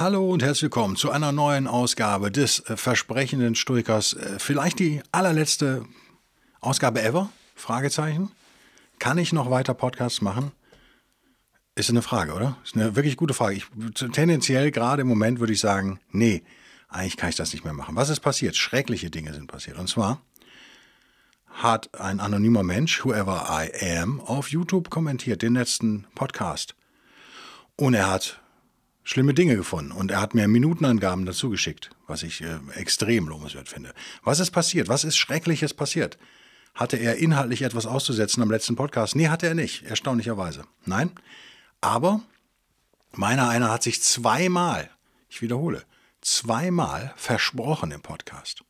Hallo und herzlich willkommen zu einer neuen Ausgabe des äh, versprechenden Stoikers. Äh, vielleicht die allerletzte Ausgabe ever? Fragezeichen. Kann ich noch weiter Podcasts machen? Ist eine Frage, oder? Ist eine wirklich gute Frage. Ich, tendenziell gerade im Moment würde ich sagen, nee, eigentlich kann ich das nicht mehr machen. Was ist passiert? Schreckliche Dinge sind passiert. Und zwar hat ein anonymer Mensch, whoever I am, auf YouTube kommentiert, den letzten Podcast. Und er hat schlimme Dinge gefunden und er hat mir Minutenangaben dazu geschickt, was ich äh, extrem lobenswert finde. Was ist passiert? Was ist Schreckliches passiert? Hatte er inhaltlich etwas auszusetzen am letzten Podcast? Nee, hatte er nicht, erstaunlicherweise. Nein, aber meiner einer hat sich zweimal, ich wiederhole, zweimal versprochen im Podcast.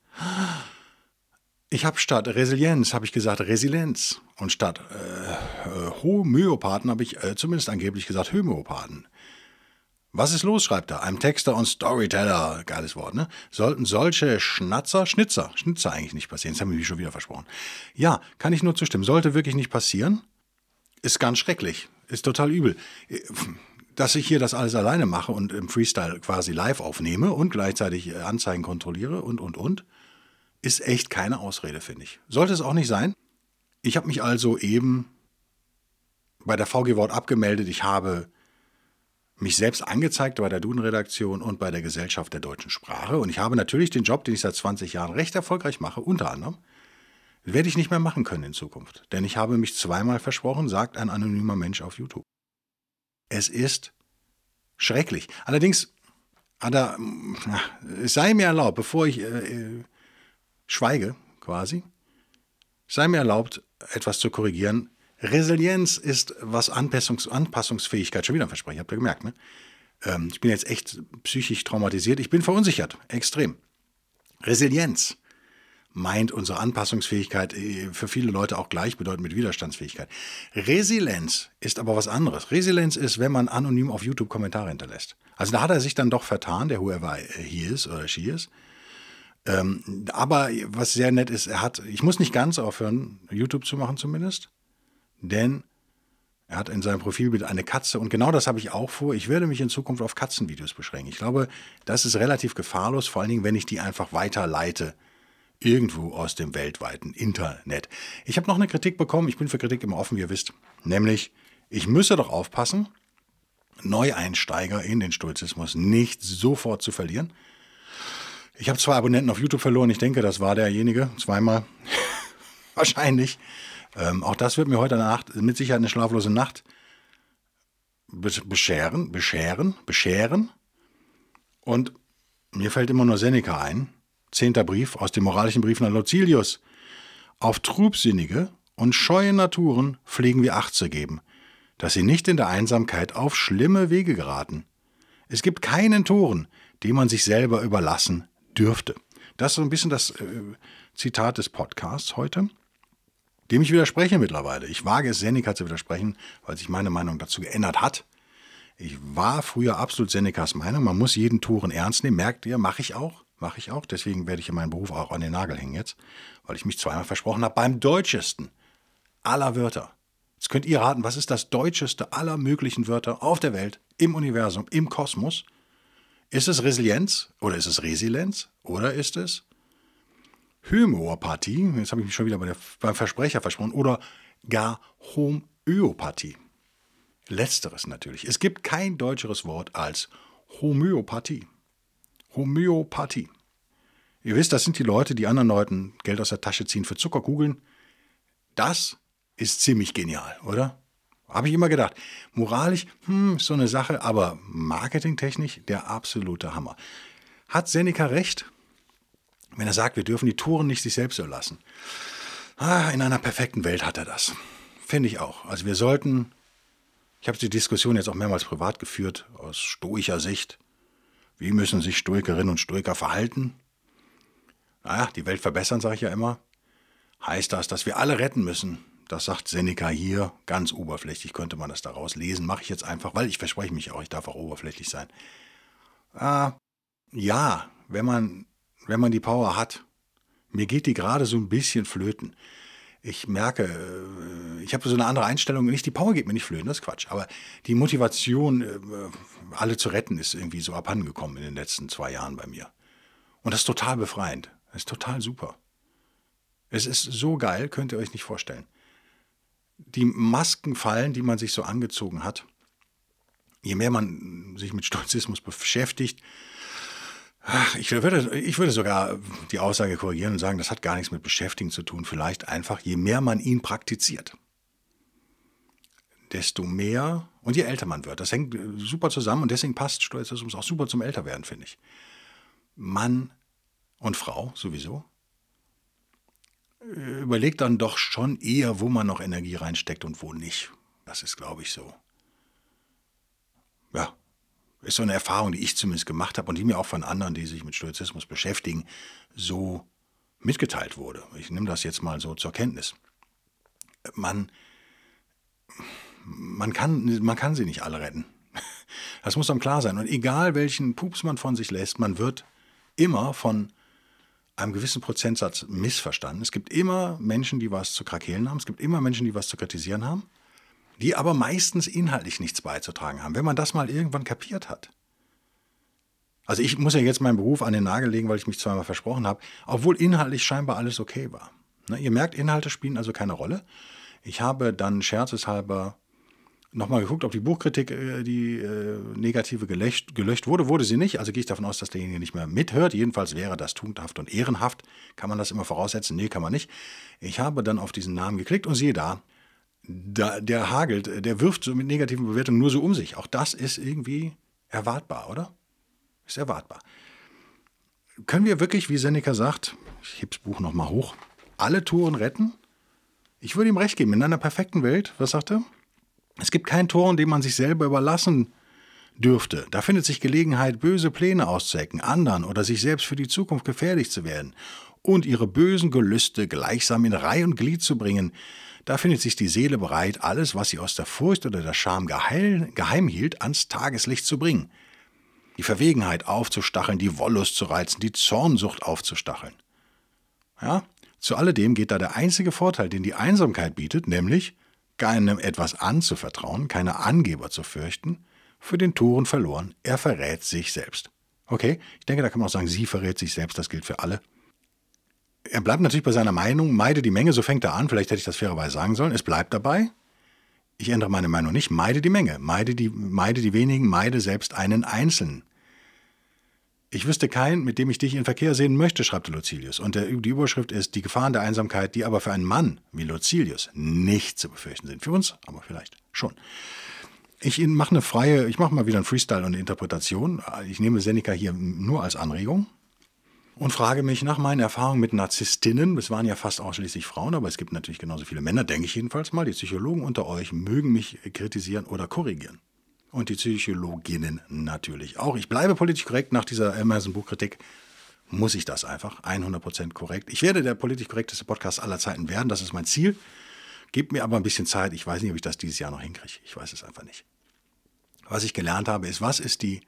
Ich habe statt Resilienz, habe ich gesagt Resilienz. Und statt äh, äh Homöopathen habe ich äh, zumindest angeblich gesagt Homöopathen. Was ist los, schreibt er. Einem Texter und Storyteller, geiles Wort, ne? Sollten solche Schnatzer, Schnitzer, Schnitzer eigentlich nicht passieren. Das haben wir mich schon wieder versprochen. Ja, kann ich nur zustimmen. Sollte wirklich nicht passieren. Ist ganz schrecklich. Ist total übel. Dass ich hier das alles alleine mache und im Freestyle quasi live aufnehme und gleichzeitig äh, Anzeigen kontrolliere und, und, und, ist echt keine Ausrede, finde ich. Sollte es auch nicht sein. Ich habe mich also eben bei der VG Wort abgemeldet. Ich habe mich selbst angezeigt bei der Duden-Redaktion und bei der Gesellschaft der deutschen Sprache. Und ich habe natürlich den Job, den ich seit 20 Jahren recht erfolgreich mache, unter anderem, werde ich nicht mehr machen können in Zukunft. Denn ich habe mich zweimal versprochen, sagt ein anonymer Mensch auf YouTube. Es ist schrecklich. Allerdings, Ada, es sei mir erlaubt, bevor ich äh, äh, schweige quasi, sei mir erlaubt, etwas zu korrigieren. Resilienz ist, was Anpassungs Anpassungsfähigkeit, schon wieder ein Versprechen, habt ihr gemerkt, ne? Ähm, ich bin jetzt echt psychisch traumatisiert. Ich bin verunsichert, extrem. Resilienz meint unsere Anpassungsfähigkeit äh, für viele Leute auch gleichbedeutend mit Widerstandsfähigkeit. Resilienz ist aber was anderes. Resilienz ist, wenn man anonym auf YouTube Kommentare hinterlässt. Also da hat er sich dann doch vertan, der whoever he is oder she is. Ähm, aber was sehr nett ist, er hat, ich muss nicht ganz aufhören, YouTube zu machen zumindest denn er hat in seinem Profilbild eine Katze und genau das habe ich auch vor. Ich werde mich in Zukunft auf Katzenvideos beschränken. Ich glaube, das ist relativ gefahrlos, vor allen Dingen, wenn ich die einfach weiterleite irgendwo aus dem weltweiten Internet. Ich habe noch eine Kritik bekommen. Ich bin für Kritik immer offen, wie ihr wisst. Nämlich, ich müsse doch aufpassen, Neueinsteiger in den Stoizismus nicht sofort zu verlieren. Ich habe zwei Abonnenten auf YouTube verloren. Ich denke, das war derjenige. Zweimal. Wahrscheinlich. Ähm, auch das wird mir heute Nacht mit Sicherheit eine schlaflose Nacht bescheren, bescheren, bescheren. Und mir fällt immer nur Seneca ein. Zehnter Brief aus dem moralischen Brief an Lucilius. Auf trübsinnige und scheue Naturen pflegen wir Acht zu geben, dass sie nicht in der Einsamkeit auf schlimme Wege geraten. Es gibt keinen Toren, den man sich selber überlassen dürfte. Das ist so ein bisschen das äh, Zitat des Podcasts heute dem ich widerspreche mittlerweile. Ich wage es, Seneca zu widersprechen, weil sich meine Meinung dazu geändert hat. Ich war früher absolut Senecas Meinung, man muss jeden Touren ernst nehmen. Merkt ihr, mache ich auch, mache ich auch. Deswegen werde ich in meinen Beruf auch an den Nagel hängen jetzt, weil ich mich zweimal versprochen habe, beim deutschesten aller Wörter. Jetzt könnt ihr raten, was ist das deutscheste aller möglichen Wörter auf der Welt, im Universum, im Kosmos? Ist es Resilienz oder ist es Resilienz oder ist es Homöopathie, jetzt habe ich mich schon wieder bei der, beim Versprecher versprochen, oder gar Homöopathie. Letzteres natürlich. Es gibt kein deutscheres Wort als Homöopathie. Homöopathie. Ihr wisst, das sind die Leute, die anderen Leuten Geld aus der Tasche ziehen für Zuckerkugeln. Das ist ziemlich genial, oder? Habe ich immer gedacht. Moralisch, hm, so eine Sache, aber marketingtechnisch der absolute Hammer. Hat Seneca recht? Wenn er sagt, wir dürfen die Touren nicht sich selbst überlassen. Ah, in einer perfekten Welt hat er das. Finde ich auch. Also wir sollten Ich habe die Diskussion jetzt auch mehrmals privat geführt, aus stoischer Sicht. Wie müssen sich Stoikerinnen und Stoiker verhalten? Naja, die Welt verbessern, sage ich ja immer. Heißt das, dass wir alle retten müssen? Das sagt Seneca hier, ganz oberflächlich könnte man das daraus lesen. Mache ich jetzt einfach, weil ich verspreche mich auch, ich darf auch oberflächlich sein. Äh, ja, wenn man, wenn man die Power hat. Mir geht die gerade so ein bisschen flöten. Ich merke, äh, ich habe so eine andere Einstellung. Nicht die Power geht mir nicht flöten, das ist Quatsch. Aber die Motivation, äh, alle zu retten, ist irgendwie so abhandengekommen in den letzten zwei Jahren bei mir. Und das ist total befreiend. Das ist total super. Es ist so geil, könnt ihr euch nicht vorstellen. Die Masken fallen, die man sich so angezogen hat. Je mehr man sich mit Stoizismus beschäftigt, ich würde, ich würde sogar die Aussage korrigieren und sagen, das hat gar nichts mit Beschäftigen zu tun. Vielleicht einfach, je mehr man ihn praktiziert, desto mehr und je älter man wird. Das hängt super zusammen und deswegen passt Stoizismus auch super zum Älterwerden, finde ich. Mann und Frau sowieso überlegt dann doch schon eher, wo man noch Energie reinsteckt und wo nicht. Das ist, glaube ich, so. Ja, ist so eine Erfahrung, die ich zumindest gemacht habe und die mir auch von anderen, die sich mit Stoizismus beschäftigen, so mitgeteilt wurde. Ich nehme das jetzt mal so zur Kenntnis. Man, man, kann, man kann sie nicht alle retten. Das muss einem klar sein. Und egal welchen Pups man von sich lässt, man wird immer von einem gewissen Prozentsatz missverstanden. Es gibt immer Menschen, die was zu krakeelen haben. Es gibt immer Menschen, die was zu kritisieren haben, die aber meistens inhaltlich nichts beizutragen haben. Wenn man das mal irgendwann kapiert hat. Also ich muss ja jetzt meinen Beruf an den Nagel legen, weil ich mich zweimal versprochen habe, obwohl inhaltlich scheinbar alles okay war. Ne, ihr merkt, Inhalte spielen also keine Rolle. Ich habe dann scherzeshalber nochmal geguckt, ob die Buchkritik, äh, die äh, negative gelöscht, gelöscht wurde. Wurde sie nicht. Also gehe ich davon aus, dass derjenige nicht mehr mithört. Jedenfalls wäre das tugendhaft und ehrenhaft. Kann man das immer voraussetzen? Nee, kann man nicht. Ich habe dann auf diesen Namen geklickt und siehe da, da der hagelt, der wirft so mit negativen Bewertungen nur so um sich. Auch das ist irgendwie erwartbar, oder? Ist erwartbar. Können wir wirklich, wie Seneca sagt, ich heb's Buch nochmal hoch, alle Touren retten? Ich würde ihm recht geben. In einer perfekten Welt, was sagt er? Es gibt kein Tor, in dem man sich selber überlassen dürfte. Da findet sich Gelegenheit, böse Pläne auszuecken, anderen oder sich selbst für die Zukunft gefährlich zu werden und ihre bösen Gelüste gleichsam in Reih und Glied zu bringen. Da findet sich die Seele bereit, alles, was sie aus der Furcht oder der Scham geheim, geheim hielt, ans Tageslicht zu bringen. Die Verwegenheit aufzustacheln, die Wollust zu reizen, die Zornsucht aufzustacheln. Ja, zu alledem geht da der einzige Vorteil, den die Einsamkeit bietet, nämlich keinem etwas anzuvertrauen, keine Angeber zu fürchten, für den Toren verloren, er verrät sich selbst. Okay, ich denke, da kann man auch sagen, sie verrät sich selbst, das gilt für alle. Er bleibt natürlich bei seiner Meinung, meide die Menge, so fängt er an, vielleicht hätte ich das fairerweise sagen sollen, es bleibt dabei. Ich ändere meine Meinung nicht, meide die Menge, meide die, meide die wenigen, meide selbst einen Einzelnen. Ich wüsste keinen, mit dem ich dich in Verkehr sehen möchte, schreibt Lucilius. Und der, die Überschrift ist die Gefahren der Einsamkeit, die aber für einen Mann wie Lucilius nicht zu befürchten sind. Für uns aber vielleicht schon. Ich mache eine freie, ich mache mal wieder einen Freestyle und eine Interpretation. Ich nehme Seneca hier nur als Anregung und frage mich nach meinen Erfahrungen mit Narzisstinnen. Es waren ja fast ausschließlich Frauen, aber es gibt natürlich genauso viele Männer, denke ich jedenfalls mal. Die Psychologen unter euch mögen mich kritisieren oder korrigieren und die Psychologinnen natürlich auch. Ich bleibe politisch korrekt nach dieser Amazon-Buchkritik. Muss ich das einfach. 100% korrekt. Ich werde der politisch korrekteste Podcast aller Zeiten werden. Das ist mein Ziel. Gebt mir aber ein bisschen Zeit. Ich weiß nicht, ob ich das dieses Jahr noch hinkriege. Ich weiß es einfach nicht. Was ich gelernt habe, ist, was ist die.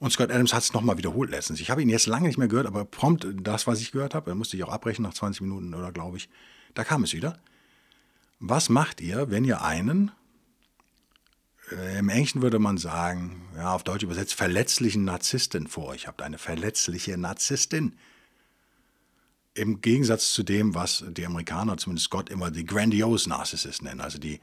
Und Scott Adams hat es nochmal wiederholt letztens. Ich habe ihn jetzt lange nicht mehr gehört, aber prompt das, was ich gehört habe, musste ich auch abbrechen nach 20 Minuten oder glaube ich. Da kam es wieder. Was macht ihr, wenn ihr einen äh, im Englischen würde man sagen, ja, auf Deutsch übersetzt, verletzlichen Narzisstin vor euch habt. Eine verletzliche Narzisstin. Im Gegensatz zu dem, was die Amerikaner, zumindest Gott, immer die grandiose Narcissist nennen. Also die,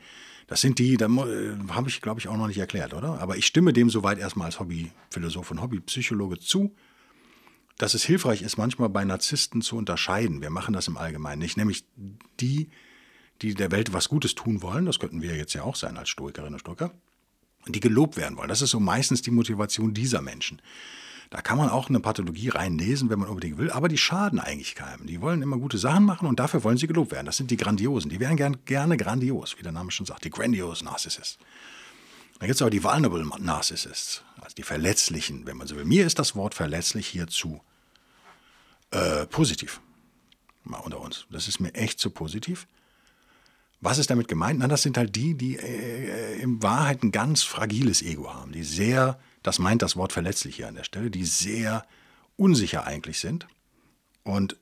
das sind die, da äh, habe ich, glaube ich, auch noch nicht erklärt, oder? Aber ich stimme dem soweit erstmal als Hobbyphilosoph und Hobbypsychologe zu, dass es hilfreich ist, manchmal bei Narzissten zu unterscheiden. Wir machen das im Allgemeinen nicht, nämlich die, die der Welt was Gutes tun wollen, das könnten wir jetzt ja auch sein als Stoikerinnen und Stoiker, die gelobt werden wollen. Das ist so meistens die Motivation dieser Menschen. Da kann man auch eine Pathologie reinlesen, wenn man unbedingt will, aber die schaden eigentlich keinem. Die wollen immer gute Sachen machen und dafür wollen sie gelobt werden. Das sind die Grandiosen. Die wären gern, gerne grandios, wie der Name schon sagt, die Grandiose Narcissists. Dann gibt es aber die Vulnerable Narcissists, also die Verletzlichen, wenn man so will. Mir ist das Wort verletzlich hier zu äh, positiv. Mal unter uns. Das ist mir echt zu positiv. Was ist damit gemeint? Na, das sind halt die, die äh, in Wahrheit ein ganz fragiles Ego haben, die sehr das meint das Wort verletzlich hier an der Stelle, die sehr unsicher eigentlich sind. Und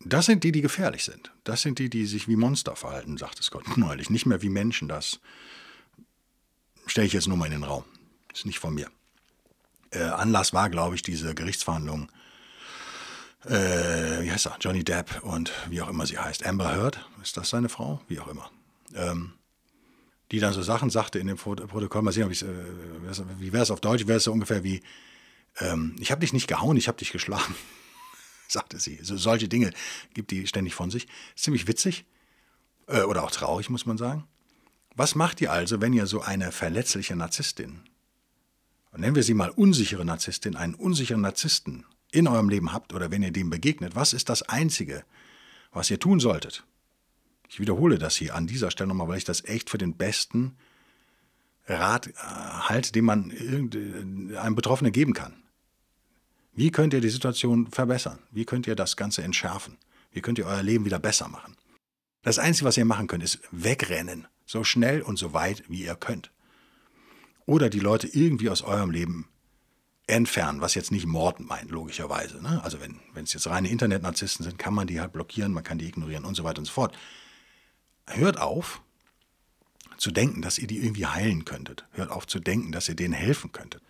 das sind die, die gefährlich sind. Das sind die, die sich wie Monster verhalten, sagte Scott neulich. Nicht mehr wie Menschen. Das stelle ich jetzt nur mal in den Raum. Ist nicht von mir. Äh, Anlass war, glaube ich, diese Gerichtsverhandlung. Äh, wie heißt er? Johnny Depp und wie auch immer sie heißt. Amber Heard, ist das seine Frau? Wie auch immer. Ähm, die dann so Sachen sagte in dem Protokoll. Mal sehen, ob äh, wie wäre es auf Deutsch? Wäre es so ungefähr wie, ähm, ich habe dich nicht gehauen, ich habe dich geschlagen, sagte sie. So, solche Dinge gibt die ständig von sich. Ziemlich witzig äh, oder auch traurig, muss man sagen. Was macht ihr also, wenn ihr so eine verletzliche Narzisstin, nennen wir sie mal unsichere Narzisstin, einen unsicheren Narzissten in eurem Leben habt oder wenn ihr dem begegnet? Was ist das Einzige, was ihr tun solltet? Ich wiederhole das hier an dieser Stelle nochmal, weil ich das echt für den besten Rat äh, halte, den man äh, einem Betroffenen geben kann. Wie könnt ihr die Situation verbessern? Wie könnt ihr das Ganze entschärfen? Wie könnt ihr euer Leben wieder besser machen? Das Einzige, was ihr machen könnt, ist wegrennen. So schnell und so weit, wie ihr könnt. Oder die Leute irgendwie aus eurem Leben entfernen, was jetzt nicht Morden meint, logischerweise. Ne? Also wenn es jetzt reine Internetnarzissten sind, kann man die halt blockieren, man kann die ignorieren und so weiter und so fort. Hört auf zu denken, dass ihr die irgendwie heilen könntet. Hört auf zu denken, dass ihr denen helfen könntet.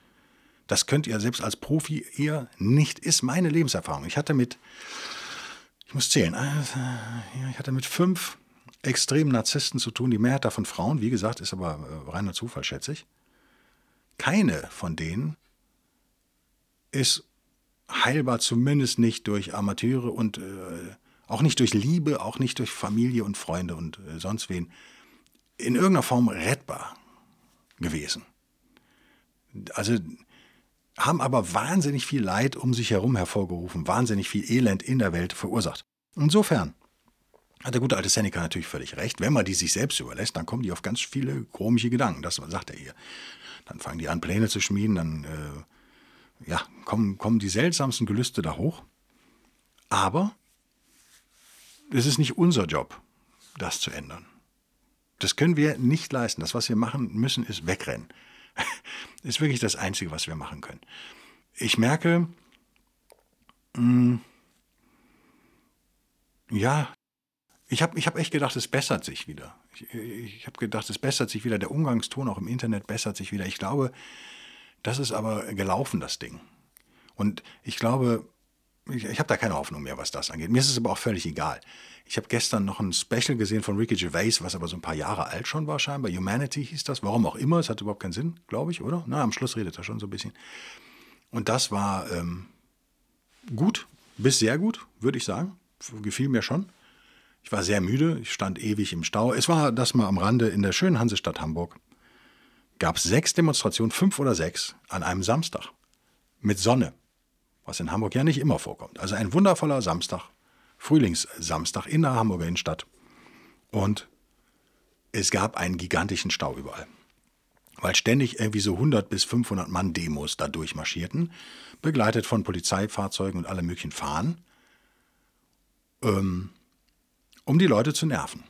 Das könnt ihr selbst als Profi eher nicht, ist meine Lebenserfahrung. Ich hatte mit, ich muss zählen, äh, ich hatte mit fünf extremen Narzissten zu tun, die Mehrheit davon Frauen, wie gesagt, ist aber äh, reiner Zufall, schätze ich. Keine von denen ist heilbar, zumindest nicht durch Amateure und äh, auch nicht durch Liebe, auch nicht durch Familie und Freunde und äh, sonst wen. In irgendeiner Form rettbar gewesen. Also haben aber wahnsinnig viel Leid um sich herum hervorgerufen, wahnsinnig viel Elend in der Welt verursacht. Insofern hat der gute alte Seneca natürlich völlig recht. Wenn man die sich selbst überlässt, dann kommen die auf ganz viele komische Gedanken. Das sagt er hier. Dann fangen die an, Pläne zu schmieden, dann äh, ja, kommen, kommen die seltsamsten Gelüste da hoch. Aber es ist nicht unser Job, das zu ändern. Das können wir nicht leisten. Das, was wir machen müssen, ist wegrennen. ist wirklich das Einzige, was wir machen können. Ich merke, mh, mm, ja, ich habe ich hab echt gedacht, es bessert sich wieder. Ich, ich habe gedacht, es bessert sich wieder. Der Umgangston auch im Internet bessert sich wieder. Ich glaube, das ist aber gelaufen, das Ding. Und ich glaube, ich, ich habe da keine Hoffnung mehr, was das angeht. Mir ist es aber auch völlig egal. Ich habe gestern noch ein Special gesehen von Ricky Gervais, was aber so ein paar Jahre alt schon war scheinbar. Humanity hieß das. Warum auch immer. Es hat überhaupt keinen Sinn, glaube ich, oder? Na, am Schluss redet er schon so ein bisschen. Und das war ähm, gut, bis sehr gut, würde ich sagen. Gefiel mir schon. Ich war sehr müde, ich stand ewig im Stau. Es war das mal am Rande in der schönen Hansestadt Hamburg. Gab es sechs Demonstrationen, fünf oder sechs, an einem Samstag. Mit Sonne was in Hamburg ja nicht immer vorkommt. Also ein wundervoller Samstag, Frühlingssamstag in der Hamburger Innenstadt. Und es gab einen gigantischen Stau überall. Weil ständig irgendwie so 100 bis 500 Mann Demos da durchmarschierten, begleitet von Polizeifahrzeugen und allem möglichen Fahren, ähm, um die Leute zu nerven.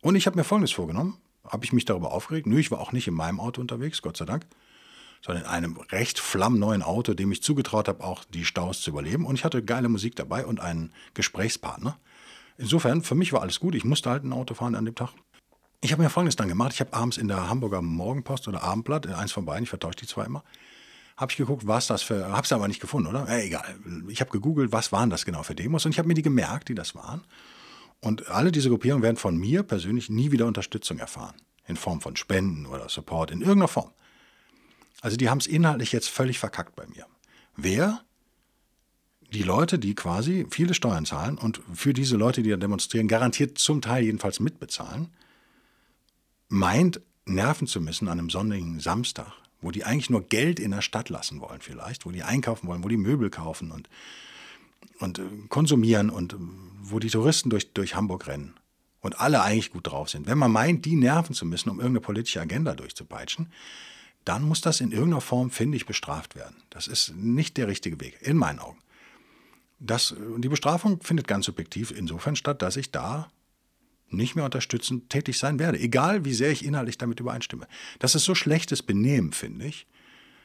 Und ich habe mir Folgendes vorgenommen. Habe ich mich darüber aufgeregt? Nö, ich war auch nicht in meinem Auto unterwegs, Gott sei Dank sondern in einem recht flammneuen Auto, dem ich zugetraut habe, auch die Staus zu überleben. Und ich hatte geile Musik dabei und einen Gesprächspartner. Insofern, für mich war alles gut. Ich musste halt ein Auto fahren an dem Tag. Ich habe mir Folgendes dann gemacht. Ich habe abends in der Hamburger Morgenpost oder Abendblatt, eins von beiden, ich vertausche die zwei immer, habe ich geguckt, was das für, habe es aber nicht gefunden, oder? Äh, egal. Ich habe gegoogelt, was waren das genau für Demos und ich habe mir die gemerkt, die das waren. Und alle diese Gruppierungen werden von mir persönlich nie wieder Unterstützung erfahren. In Form von Spenden oder Support, in irgendeiner Form. Also die haben es inhaltlich jetzt völlig verkackt bei mir. Wer? Die Leute, die quasi viele Steuern zahlen und für diese Leute, die da demonstrieren, garantiert zum Teil jedenfalls mitbezahlen, meint, nerven zu müssen an einem sonnigen Samstag wo die eigentlich nur Geld in der Stadt lassen wollen vielleicht, wo die einkaufen wollen, wo die Möbel kaufen und, und äh, konsumieren und äh, wo die Touristen durch, durch Hamburg rennen und alle eigentlich gut drauf sind. Wenn man meint, die nerven zu müssen, um irgendeine politische Agenda durchzupeitschen, dann muss das in irgendeiner Form, finde ich, bestraft werden. Das ist nicht der richtige Weg, in meinen Augen. Das, die Bestrafung findet ganz subjektiv insofern statt, dass ich da nicht mehr unterstützend tätig sein werde, egal wie sehr ich inhaltlich damit übereinstimme. Das ist so schlechtes Benehmen, finde ich,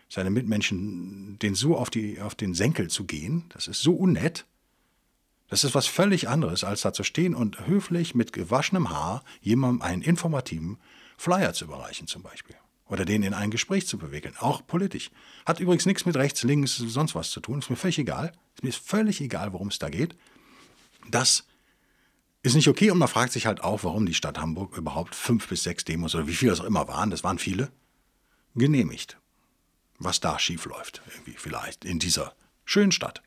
seine Mitmenschen den so auf, die, auf den Senkel zu gehen, das ist so unnett. Das ist was völlig anderes, als da zu stehen und höflich mit gewaschenem Haar jemandem einen informativen Flyer zu überreichen, zum Beispiel. Oder den in ein Gespräch zu bewickeln, auch politisch. Hat übrigens nichts mit rechts, links, sonst was zu tun. Ist mir völlig egal. Ist mir völlig egal, worum es da geht. Das ist nicht okay und man fragt sich halt auch, warum die Stadt Hamburg überhaupt fünf bis sechs Demos oder wie viele es auch immer waren, das waren viele, genehmigt. Was da schief läuft, irgendwie vielleicht in dieser schönen Stadt,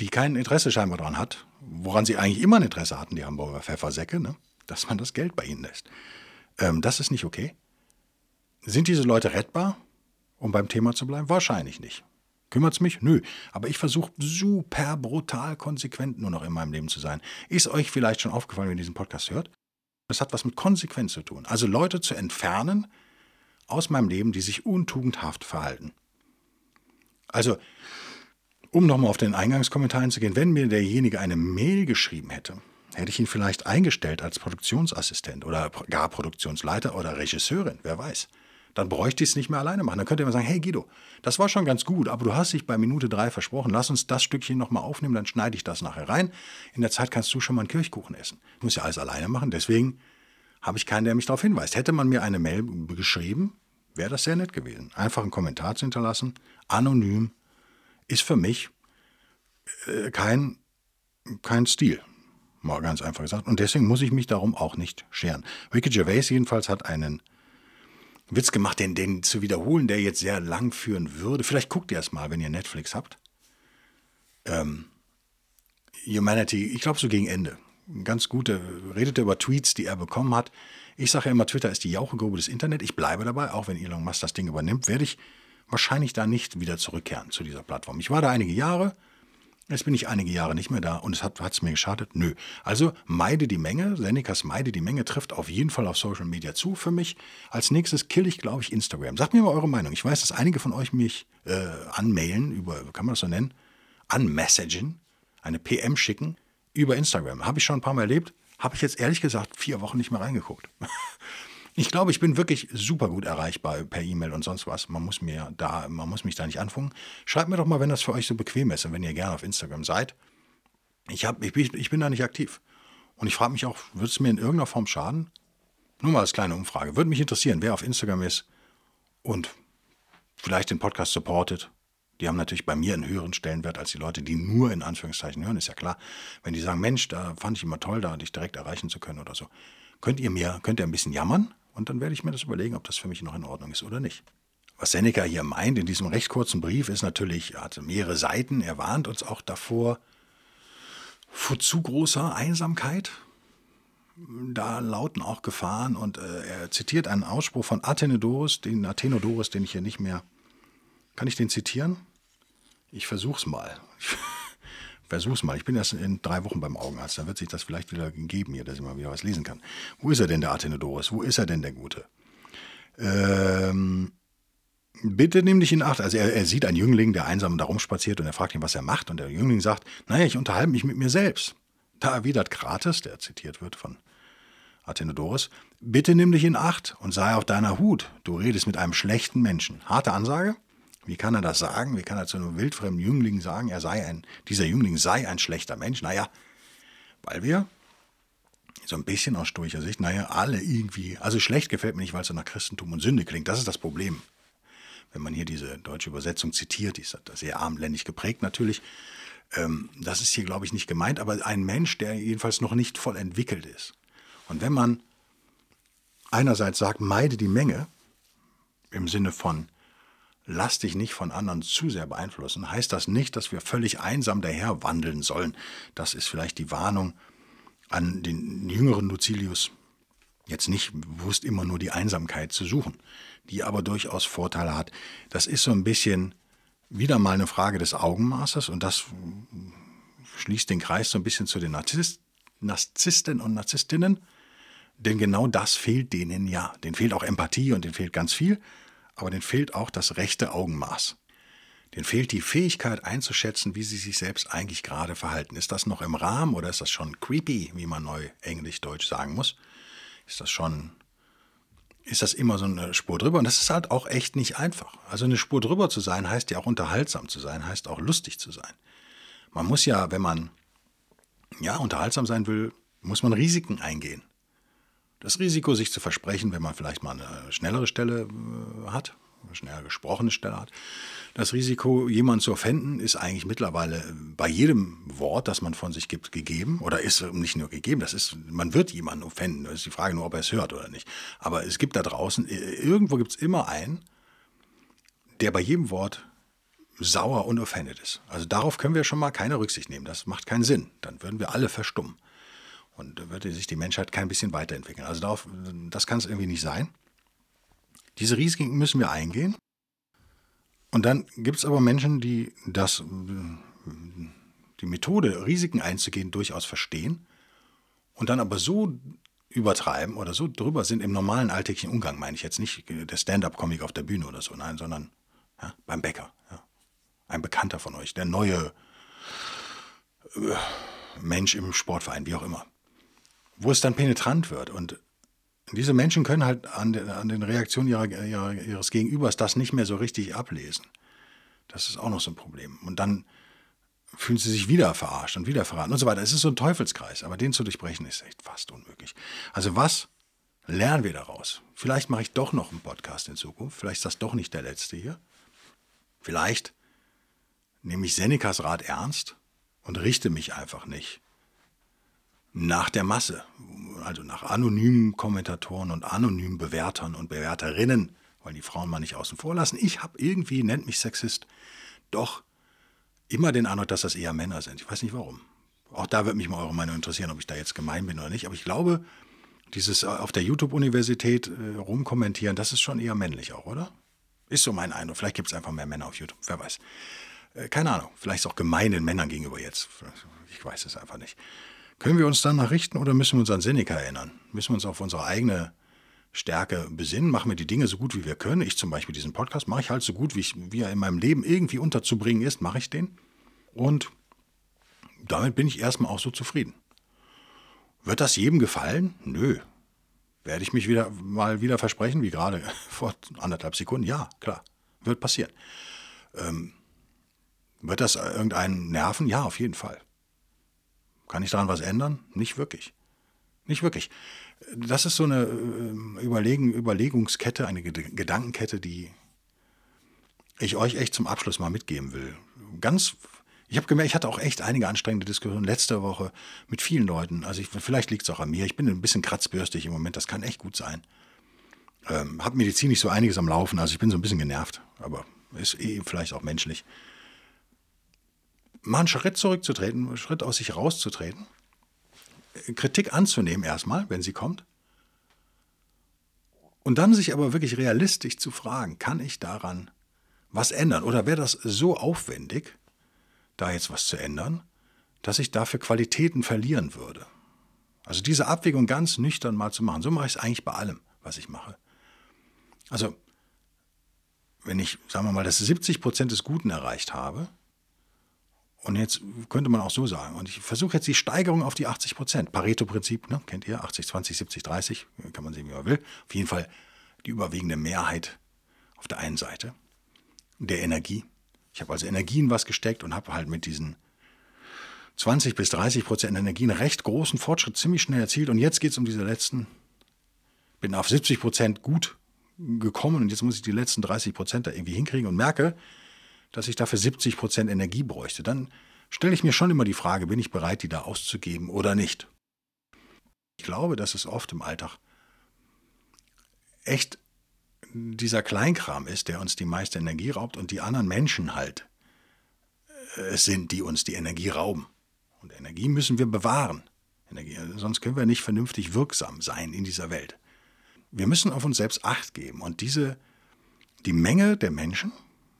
die kein Interesse scheinbar daran hat, woran sie eigentlich immer ein Interesse hatten, die Hamburger Pfeffersäcke, ne? dass man das Geld bei ihnen lässt. Ähm, das ist nicht okay. Sind diese Leute rettbar, um beim Thema zu bleiben? Wahrscheinlich nicht. Kümmert es mich? Nö. Aber ich versuche super brutal konsequent nur noch in meinem Leben zu sein. Ist euch vielleicht schon aufgefallen, wenn ihr diesen Podcast hört? Das hat was mit Konsequenz zu tun. Also Leute zu entfernen aus meinem Leben, die sich untugendhaft verhalten. Also, um nochmal auf den Eingangskommentar einzugehen, wenn mir derjenige eine Mail geschrieben hätte, hätte ich ihn vielleicht eingestellt als Produktionsassistent oder gar Produktionsleiter oder Regisseurin, wer weiß dann bräuchte ich es nicht mehr alleine machen. Dann könnte man sagen, hey Guido, das war schon ganz gut, aber du hast dich bei Minute drei versprochen, lass uns das Stückchen nochmal aufnehmen, dann schneide ich das nachher rein. In der Zeit kannst du schon mal einen Kirchkuchen essen. Ich muss ja alles alleine machen, deswegen habe ich keinen, der mich darauf hinweist. Hätte man mir eine Mail geschrieben, wäre das sehr nett gewesen. Einfach einen Kommentar zu hinterlassen, anonym, ist für mich äh, kein, kein Stil. Mal ganz einfach gesagt. Und deswegen muss ich mich darum auch nicht scheren. Ricky Gervais jedenfalls hat einen Witz gemacht, den, den zu wiederholen, der jetzt sehr lang führen würde. Vielleicht guckt ihr es mal, wenn ihr Netflix habt. Ähm, Humanity, ich glaube so gegen Ende. Ganz gute, redet er über Tweets, die er bekommen hat. Ich sage ja immer, Twitter ist die Jauchegrube des Internet. Ich bleibe dabei, auch wenn Elon Musk das Ding übernimmt, werde ich wahrscheinlich da nicht wieder zurückkehren zu dieser Plattform. Ich war da einige Jahre, Jetzt bin ich einige Jahre nicht mehr da und es hat es mir geschadet? Nö. Also meide die Menge. Senikas meide die Menge trifft auf jeden Fall auf Social Media zu für mich. Als nächstes kill ich, glaube ich, Instagram. Sagt mir mal eure Meinung. Ich weiß, dass einige von euch mich äh, anmailen, über, kann man das so nennen? Unmessagen, eine PM schicken über Instagram. Habe ich schon ein paar Mal erlebt. Habe ich jetzt ehrlich gesagt vier Wochen nicht mehr reingeguckt. Ich glaube, ich bin wirklich super gut erreichbar per E-Mail und sonst was. Man muss mir da, man muss mich da nicht anfangen. Schreibt mir doch mal, wenn das für euch so bequem ist und wenn ihr gerne auf Instagram seid. Ich, hab, ich, bin, ich bin da nicht aktiv. Und ich frage mich auch, würde es mir in irgendeiner Form schaden? Nur mal als kleine Umfrage. Würde mich interessieren, wer auf Instagram ist und vielleicht den Podcast supportet. Die haben natürlich bei mir einen höheren Stellenwert als die Leute, die nur in Anführungszeichen hören, ist ja klar. Wenn die sagen, Mensch, da fand ich immer toll, da dich direkt erreichen zu können oder so. Könnt ihr mir, könnt ihr ein bisschen jammern? Und dann werde ich mir das überlegen, ob das für mich noch in Ordnung ist oder nicht. Was Seneca hier meint in diesem recht kurzen Brief ist natürlich, er hat mehrere Seiten, er warnt uns auch davor, vor zu großer Einsamkeit. Da lauten auch Gefahren und äh, er zitiert einen Ausspruch von Athenodorus, den Athenodorus, den ich hier nicht mehr. Kann ich den zitieren? Ich versuch's mal. versuch's mal. Ich bin erst in drei Wochen beim Augenarzt. Da wird sich das vielleicht wieder geben hier, dass ich mal wieder was lesen kann. Wo ist er denn, der Athenodorus? Wo ist er denn, der Gute? Ähm, bitte nimm dich in Acht. Also er, er, sieht einen Jüngling, der einsam da rumspaziert und er fragt ihn, was er macht. Und der Jüngling sagt, naja, ich unterhalte mich mit mir selbst. Da erwidert Krates, der zitiert wird von Athenodorus, bitte nimm dich in Acht und sei auf deiner Hut. Du redest mit einem schlechten Menschen. Harte Ansage? Wie kann er das sagen? Wie kann er zu einem wildfremden Jüngling sagen, er sei ein, dieser Jüngling sei ein schlechter Mensch? Naja, weil wir so ein bisschen aus stoischer Sicht, naja, alle irgendwie, also schlecht gefällt mir nicht, weil es so nach Christentum und Sünde klingt. Das ist das Problem. Wenn man hier diese deutsche Übersetzung zitiert, die ist sehr armländig geprägt natürlich. Ähm, das ist hier, glaube ich, nicht gemeint, aber ein Mensch, der jedenfalls noch nicht voll entwickelt ist. Und wenn man einerseits sagt, meide die Menge, im Sinne von, lass dich nicht von anderen zu sehr beeinflussen, heißt das nicht, dass wir völlig einsam daher wandeln sollen. Das ist vielleicht die Warnung an den jüngeren Lucilius. Jetzt nicht bewusst immer nur die Einsamkeit zu suchen, die aber durchaus Vorteile hat. Das ist so ein bisschen wieder mal eine Frage des Augenmaßes und das schließt den Kreis so ein bisschen zu den Narzisst, Narzissten und Narzisstinnen. Denn genau das fehlt denen ja. Denen fehlt auch Empathie und denen fehlt ganz viel, aber denen fehlt auch das rechte Augenmaß. Denen fehlt die Fähigkeit einzuschätzen, wie sie sich selbst eigentlich gerade verhalten. Ist das noch im Rahmen oder ist das schon creepy, wie man neu englisch-deutsch sagen muss? Ist das schon, ist das immer so eine Spur drüber? Und das ist halt auch echt nicht einfach. Also eine Spur drüber zu sein, heißt ja auch unterhaltsam zu sein, heißt auch lustig zu sein. Man muss ja, wenn man ja unterhaltsam sein will, muss man Risiken eingehen. Das Risiko, sich zu versprechen, wenn man vielleicht mal eine schnellere Stelle äh, hat, eine schneller gesprochene Stelle hat. Das Risiko, jemanden zu offenden, ist eigentlich mittlerweile bei jedem Wort, das man von sich gibt, gegeben. Oder ist nicht nur gegeben, das ist, man wird jemanden offenden. Das ist die Frage nur, ob er es hört oder nicht. Aber es gibt da draußen, irgendwo gibt es immer einen, der bei jedem Wort sauer und offended ist. Also darauf können wir schon mal keine Rücksicht nehmen. Das macht keinen Sinn. Dann würden wir alle verstummen. Und da würde sich die Menschheit kein bisschen weiterentwickeln. Also darauf, das kann es irgendwie nicht sein. Diese Risiken müssen wir eingehen. Und dann gibt es aber Menschen, die das, die Methode, Risiken einzugehen, durchaus verstehen und dann aber so übertreiben oder so drüber sind im normalen alltäglichen Umgang, meine ich jetzt nicht der Stand-up-Comic auf der Bühne oder so, nein, sondern ja, beim Bäcker. Ja. Ein Bekannter von euch, der neue äh, Mensch im Sportverein, wie auch immer. Wo es dann penetrant wird und diese Menschen können halt an den, an den Reaktionen ihrer, ihrer, ihres Gegenübers das nicht mehr so richtig ablesen. Das ist auch noch so ein Problem. Und dann fühlen sie sich wieder verarscht und wieder verraten und so weiter. Es ist so ein Teufelskreis, aber den zu durchbrechen ist echt fast unmöglich. Also was lernen wir daraus? Vielleicht mache ich doch noch einen Podcast in Zukunft. Vielleicht ist das doch nicht der letzte hier. Vielleicht nehme ich Senecas Rat ernst und richte mich einfach nicht nach der Masse, also nach anonymen Kommentatoren und anonymen Bewertern und Bewerterinnen, wollen die Frauen mal nicht außen vor lassen. Ich habe irgendwie, nennt mich Sexist, doch immer den Eindruck, dass das eher Männer sind. Ich weiß nicht warum. Auch da würde mich mal eure Meinung interessieren, ob ich da jetzt gemein bin oder nicht. Aber ich glaube, dieses äh, auf der YouTube-Universität äh, rumkommentieren, das ist schon eher männlich auch, oder? Ist so mein Eindruck. Vielleicht gibt es einfach mehr Männer auf YouTube, wer weiß. Äh, keine Ahnung. Vielleicht ist auch gemeinen Männern gegenüber jetzt. Ich weiß es einfach nicht. Können wir uns danach richten oder müssen wir uns an Seneca erinnern? Müssen wir uns auf unsere eigene Stärke besinnen? Machen wir die Dinge so gut, wie wir können? Ich zum Beispiel diesen Podcast mache ich halt so gut, wie, ich, wie er in meinem Leben irgendwie unterzubringen ist, mache ich den. Und damit bin ich erstmal auch so zufrieden. Wird das jedem gefallen? Nö. Werde ich mich wieder mal wieder versprechen, wie gerade vor anderthalb Sekunden? Ja, klar. Wird passieren. Ähm, wird das irgendeinen nerven? Ja, auf jeden Fall. Kann ich daran was ändern? Nicht wirklich. Nicht wirklich. Das ist so eine äh, Überlegen, Überlegungskette, eine Gedankenkette, die ich euch echt zum Abschluss mal mitgeben will. Ganz, ich habe gemerkt, ich hatte auch echt einige anstrengende Diskussionen letzte Woche mit vielen Leuten. Also ich, vielleicht liegt es auch an mir. Ich bin ein bisschen kratzbürstig im Moment. Das kann echt gut sein. Ähm, habe medizinisch so einiges am Laufen. Also ich bin so ein bisschen genervt. Aber ist eh vielleicht auch menschlich mal einen Schritt zurückzutreten, einen Schritt aus sich rauszutreten, Kritik anzunehmen erstmal, wenn sie kommt, und dann sich aber wirklich realistisch zu fragen, kann ich daran was ändern? Oder wäre das so aufwendig, da jetzt was zu ändern, dass ich dafür Qualitäten verlieren würde? Also diese Abwägung ganz nüchtern mal zu machen. So mache ich es eigentlich bei allem, was ich mache. Also, wenn ich, sagen wir mal, das 70 Prozent des Guten erreicht habe, und jetzt könnte man auch so sagen, und ich versuche jetzt die Steigerung auf die 80 Prozent. Pareto-Prinzip, ne, kennt ihr? 80, 20, 70, 30, kann man sehen, wie man will. Auf jeden Fall die überwiegende Mehrheit auf der einen Seite der Energie. Ich habe also Energie in was gesteckt und habe halt mit diesen 20 bis 30 Prozent Energie einen recht großen Fortschritt ziemlich schnell erzielt. Und jetzt geht es um diese letzten, bin auf 70 Prozent gut gekommen und jetzt muss ich die letzten 30 Prozent da irgendwie hinkriegen und merke, dass ich dafür 70 Prozent Energie bräuchte, dann stelle ich mir schon immer die Frage, bin ich bereit, die da auszugeben oder nicht. Ich glaube, dass es oft im Alltag echt dieser Kleinkram ist, der uns die meiste Energie raubt und die anderen Menschen halt es äh, sind, die uns die Energie rauben. Und Energie müssen wir bewahren. Energie, sonst können wir nicht vernünftig wirksam sein in dieser Welt. wir müssen auf uns selbst Acht geben. Und diese, die Menge der Menschen,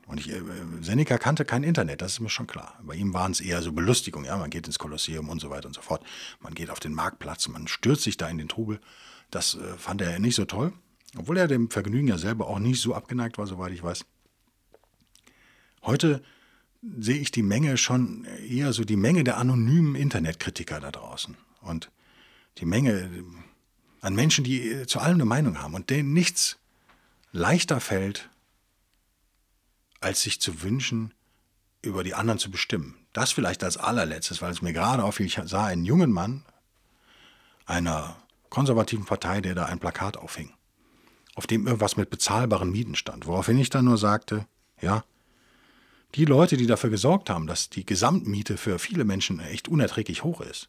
und ich, äh, Seneca kannte kein Internet, das ist mir schon klar. Bei ihm waren es eher so Belustigungen, ja, man geht ins Kolosseum und so weiter und so fort. Man geht auf den Marktplatz, man stürzt sich da in den Trubel. Das äh, fand er nicht so toll, obwohl er dem Vergnügen ja selber auch nicht so abgeneigt war, soweit ich weiß. Heute sehe ich die Menge schon eher so die Menge der anonymen Internetkritiker da draußen und die Menge an Menschen, die äh, zu allem eine Meinung haben und denen nichts leichter fällt, als sich zu wünschen, über die anderen zu bestimmen. Das vielleicht als allerletztes, weil es mir gerade auffiel, ich sah einen jungen Mann einer konservativen Partei, der da ein Plakat aufhing, auf dem irgendwas mit bezahlbaren Mieten stand, woraufhin ich dann nur sagte, ja, die Leute, die dafür gesorgt haben, dass die Gesamtmiete für viele Menschen echt unerträglich hoch ist,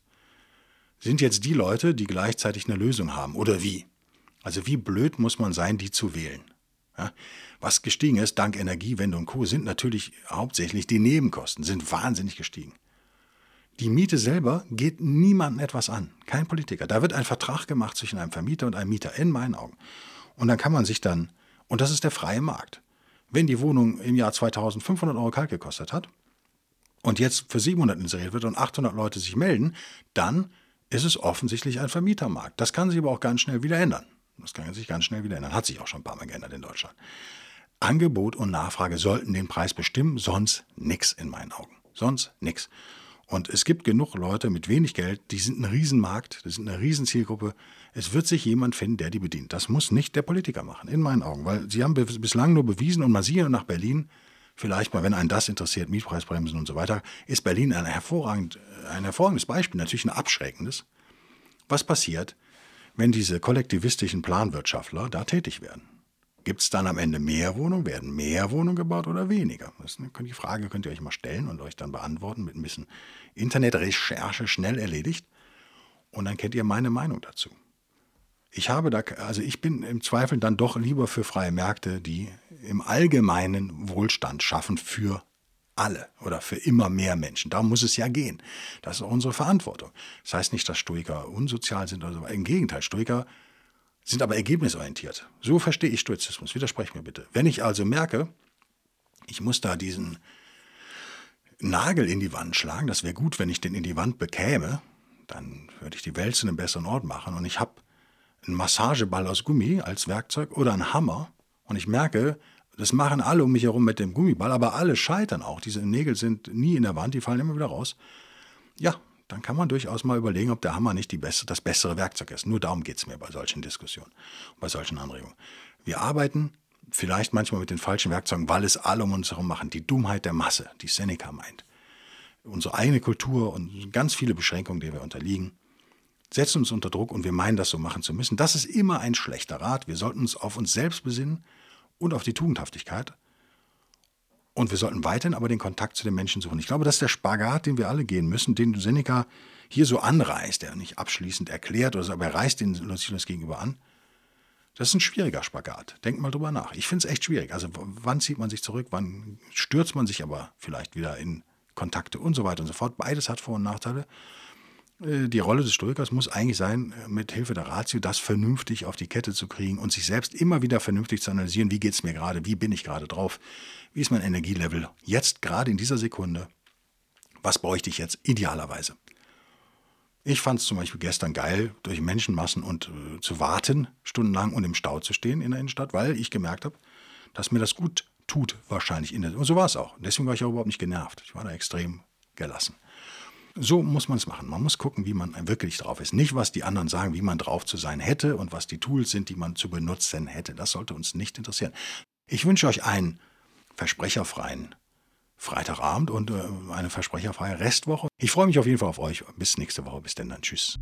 sind jetzt die Leute, die gleichzeitig eine Lösung haben. Oder wie? Also wie blöd muss man sein, die zu wählen? Ja? Was gestiegen ist, dank Energiewende und Co., sind natürlich hauptsächlich die Nebenkosten, sind wahnsinnig gestiegen. Die Miete selber geht niemandem etwas an, kein Politiker. Da wird ein Vertrag gemacht zwischen einem Vermieter und einem Mieter, in meinen Augen. Und dann kann man sich dann, und das ist der freie Markt, wenn die Wohnung im Jahr 2500 Euro kalt gekostet hat und jetzt für 700 inseriert wird und 800 Leute sich melden, dann ist es offensichtlich ein Vermietermarkt. Das kann sich aber auch ganz schnell wieder ändern. Das kann sich ganz schnell wieder ändern. Hat sich auch schon ein paar Mal geändert in Deutschland. Angebot und Nachfrage sollten den Preis bestimmen, sonst nichts in meinen Augen. Sonst nichts. Und es gibt genug Leute mit wenig Geld, die sind ein Riesenmarkt, das sind eine Riesenzielgruppe. Es wird sich jemand finden, der die bedient. Das muss nicht der Politiker machen, in meinen Augen, weil sie haben bislang nur bewiesen und man sieht nach Berlin, vielleicht mal, wenn einen das interessiert, Mietpreisbremsen und so weiter, ist Berlin ein, hervorragend, ein hervorragendes Beispiel, natürlich ein abschreckendes. Was passiert, wenn diese kollektivistischen Planwirtschaftler da tätig werden? Gibt es dann am Ende mehr Wohnungen? Werden mehr Wohnungen gebaut oder weniger? Das ist die Frage könnt ihr euch mal stellen und euch dann beantworten mit ein bisschen Internetrecherche schnell erledigt. Und dann kennt ihr meine Meinung dazu. Ich habe da, also ich bin im Zweifel dann doch lieber für freie Märkte, die im allgemeinen Wohlstand schaffen für alle oder für immer mehr Menschen. Da muss es ja gehen. Das ist auch unsere Verantwortung. Das heißt nicht, dass Stoiker unsozial sind oder so. Im Gegenteil, Stoiker sind aber ergebnisorientiert. So verstehe ich Stoizismus. Widersprech mir bitte. Wenn ich also merke, ich muss da diesen Nagel in die Wand schlagen, das wäre gut, wenn ich den in die Wand bekäme, dann würde ich die Welt zu einem besseren Ort machen und ich habe einen Massageball aus Gummi als Werkzeug oder einen Hammer und ich merke, das machen alle um mich herum mit dem Gummiball, aber alle scheitern auch. Diese Nägel sind nie in der Wand, die fallen immer wieder raus. Ja, dann kann man durchaus mal überlegen, ob der Hammer nicht beste, das bessere Werkzeug ist. Nur darum geht es mir bei solchen Diskussionen, bei solchen Anregungen. Wir arbeiten vielleicht manchmal mit den falschen Werkzeugen, weil es alle um uns herum machen. Die Dummheit der Masse, die Seneca meint. Unsere eigene Kultur und ganz viele Beschränkungen, denen wir unterliegen, setzen uns unter Druck und wir meinen, das so machen zu müssen. Das ist immer ein schlechter Rat. Wir sollten uns auf uns selbst besinnen und auf die Tugendhaftigkeit und wir sollten weiterhin aber den Kontakt zu den Menschen suchen. Ich glaube, das ist der Spagat, den wir alle gehen müssen, den Seneca hier so anreißt, der nicht abschließend erklärt, oder so, aber er reißt den Lucilius gegenüber an. Das ist ein schwieriger Spagat. Denkt mal drüber nach. Ich finde es echt schwierig. Also wann zieht man sich zurück, wann stürzt man sich aber vielleicht wieder in Kontakte und so weiter und so fort. Beides hat Vor- und Nachteile. Äh, die Rolle des Stoikers muss eigentlich sein, äh, mit Hilfe der Ratio das vernünftig auf die Kette zu kriegen und sich selbst immer wieder vernünftig zu analysieren, wie geht es mir gerade, wie bin ich gerade drauf, wie ist mein Energielevel jetzt gerade in dieser Sekunde, was bräuchte ich jetzt idealerweise. Ich fand es zum Beispiel gestern geil, durch Menschenmassen und äh, zu warten, stundenlang und im Stau zu stehen in der Innenstadt, weil ich gemerkt habe, dass mir das gut tut, wahrscheinlich in der. Und so war es auch. Deswegen war ich auch überhaupt nicht genervt. Ich war da extrem gelassen. So muss man es machen. Man muss gucken, wie man wirklich drauf ist. Nicht, was die anderen sagen, wie man drauf zu sein hätte und was die Tools sind, die man zu benutzen hätte. Das sollte uns nicht interessieren. Ich wünsche euch einen versprecherfreien Freitagabend und äh, eine versprecherfreie Restwoche. Ich freue mich auf jeden Fall auf euch. Bis nächste Woche. Bis denn dann. Tschüss.